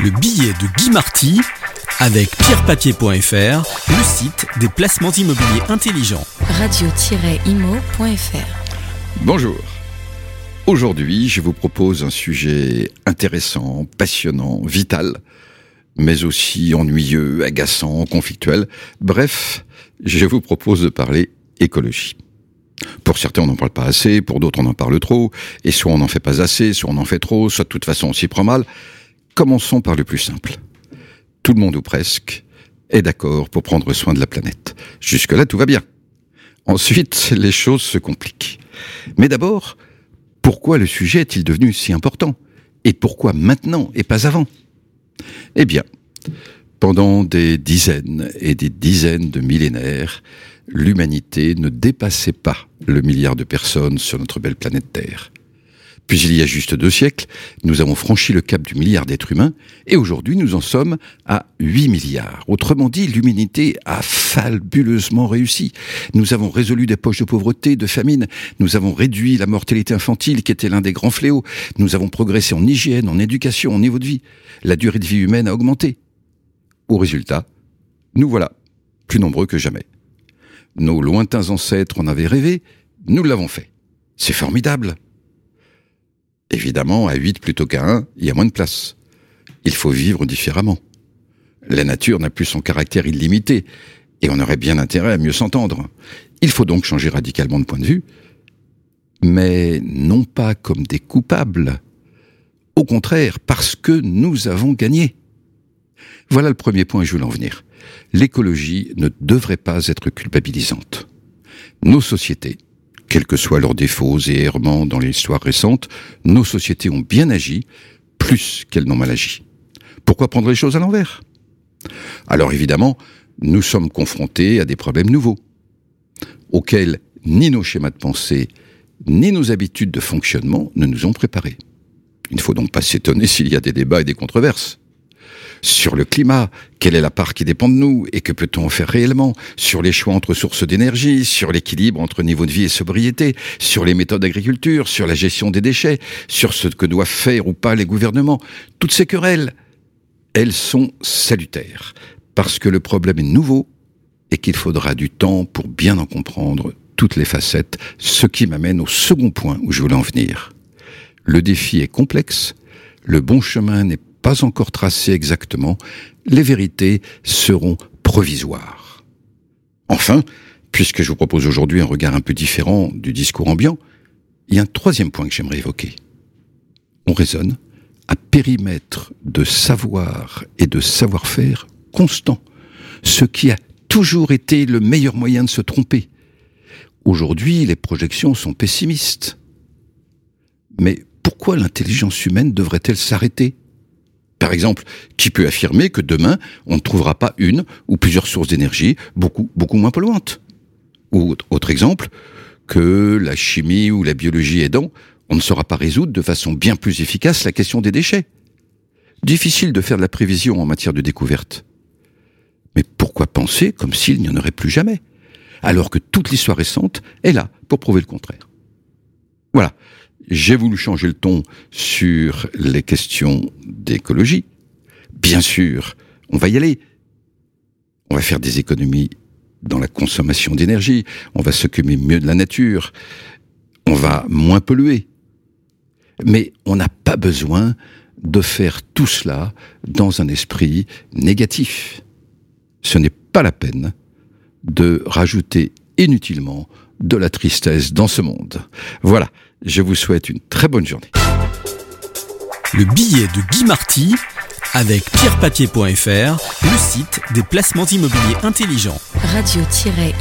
Le billet de Guy Marty avec pierrepapier.fr, le site des placements immobiliers intelligents. radio-imo.fr Bonjour. Aujourd'hui, je vous propose un sujet intéressant, passionnant, vital, mais aussi ennuyeux, agaçant, conflictuel. Bref, je vous propose de parler écologie. Pour certains, on n'en parle pas assez, pour d'autres, on en parle trop, et soit on n'en fait pas assez, soit on en fait trop, soit de toute façon on s'y prend mal. Commençons par le plus simple. Tout le monde ou presque est d'accord pour prendre soin de la planète. Jusque-là, tout va bien. Ensuite, les choses se compliquent. Mais d'abord, pourquoi le sujet est-il devenu si important? Et pourquoi maintenant et pas avant? Eh bien, pendant des dizaines et des dizaines de millénaires, l'humanité ne dépassait pas le milliard de personnes sur notre belle planète Terre. Puis il y a juste deux siècles, nous avons franchi le cap du milliard d'êtres humains, et aujourd'hui nous en sommes à 8 milliards. Autrement dit, l'humanité a fabuleusement réussi. Nous avons résolu des poches de pauvreté, de famine, nous avons réduit la mortalité infantile qui était l'un des grands fléaux, nous avons progressé en hygiène, en éducation, en niveau de vie. La durée de vie humaine a augmenté. Au résultat, nous voilà, plus nombreux que jamais. Nos lointains ancêtres en avaient rêvé, nous l'avons fait. C'est formidable. Évidemment, à 8 plutôt qu'à 1, il y a moins de place. Il faut vivre différemment. La nature n'a plus son caractère illimité, et on aurait bien intérêt à mieux s'entendre. Il faut donc changer radicalement de point de vue, mais non pas comme des coupables. Au contraire, parce que nous avons gagné. Voilà le premier point où je voulais en venir. L'écologie ne devrait pas être culpabilisante. Nos sociétés, quels que soient leurs défauts et errements dans l'histoire récente, nos sociétés ont bien agi, plus qu'elles n'ont mal agi. Pourquoi prendre les choses à l'envers? Alors évidemment, nous sommes confrontés à des problèmes nouveaux, auxquels ni nos schémas de pensée, ni nos habitudes de fonctionnement ne nous ont préparés. Il ne faut donc pas s'étonner s'il y a des débats et des controverses sur le climat, quelle est la part qui dépend de nous et que peut-on en faire réellement, sur les choix entre sources d'énergie, sur l'équilibre entre niveau de vie et sobriété, sur les méthodes d'agriculture, sur la gestion des déchets, sur ce que doivent faire ou pas les gouvernements. Toutes ces querelles, elles sont salutaires, parce que le problème est nouveau et qu'il faudra du temps pour bien en comprendre toutes les facettes, ce qui m'amène au second point où je voulais en venir. Le défi est complexe, le bon chemin n'est pas encore tracé exactement, les vérités seront provisoires. Enfin, puisque je vous propose aujourd'hui un regard un peu différent du discours ambiant, il y a un troisième point que j'aimerais évoquer. On raisonne à périmètre de savoir et de savoir-faire constant, ce qui a toujours été le meilleur moyen de se tromper. Aujourd'hui, les projections sont pessimistes. Mais pourquoi l'intelligence humaine devrait-elle s'arrêter par exemple, qui peut affirmer que demain, on ne trouvera pas une ou plusieurs sources d'énergie beaucoup, beaucoup moins polluantes Ou autre exemple, que la chimie ou la biologie aidant, on ne saura pas résoudre de façon bien plus efficace la question des déchets. Difficile de faire de la prévision en matière de découverte. Mais pourquoi penser comme s'il n'y en aurait plus jamais Alors que toute l'histoire récente est là pour prouver le contraire? Voilà. J'ai voulu changer le ton sur les questions d'écologie. Bien sûr, on va y aller. On va faire des économies dans la consommation d'énergie, on va s'occuper mieux de la nature, on va moins polluer. Mais on n'a pas besoin de faire tout cela dans un esprit négatif. Ce n'est pas la peine de rajouter inutilement de la tristesse dans ce monde. Voilà, je vous souhaite une très bonne journée. Le billet de Guy Marty avec pierrepapier.fr, le site des placements immobiliers intelligents. radio-imo.fr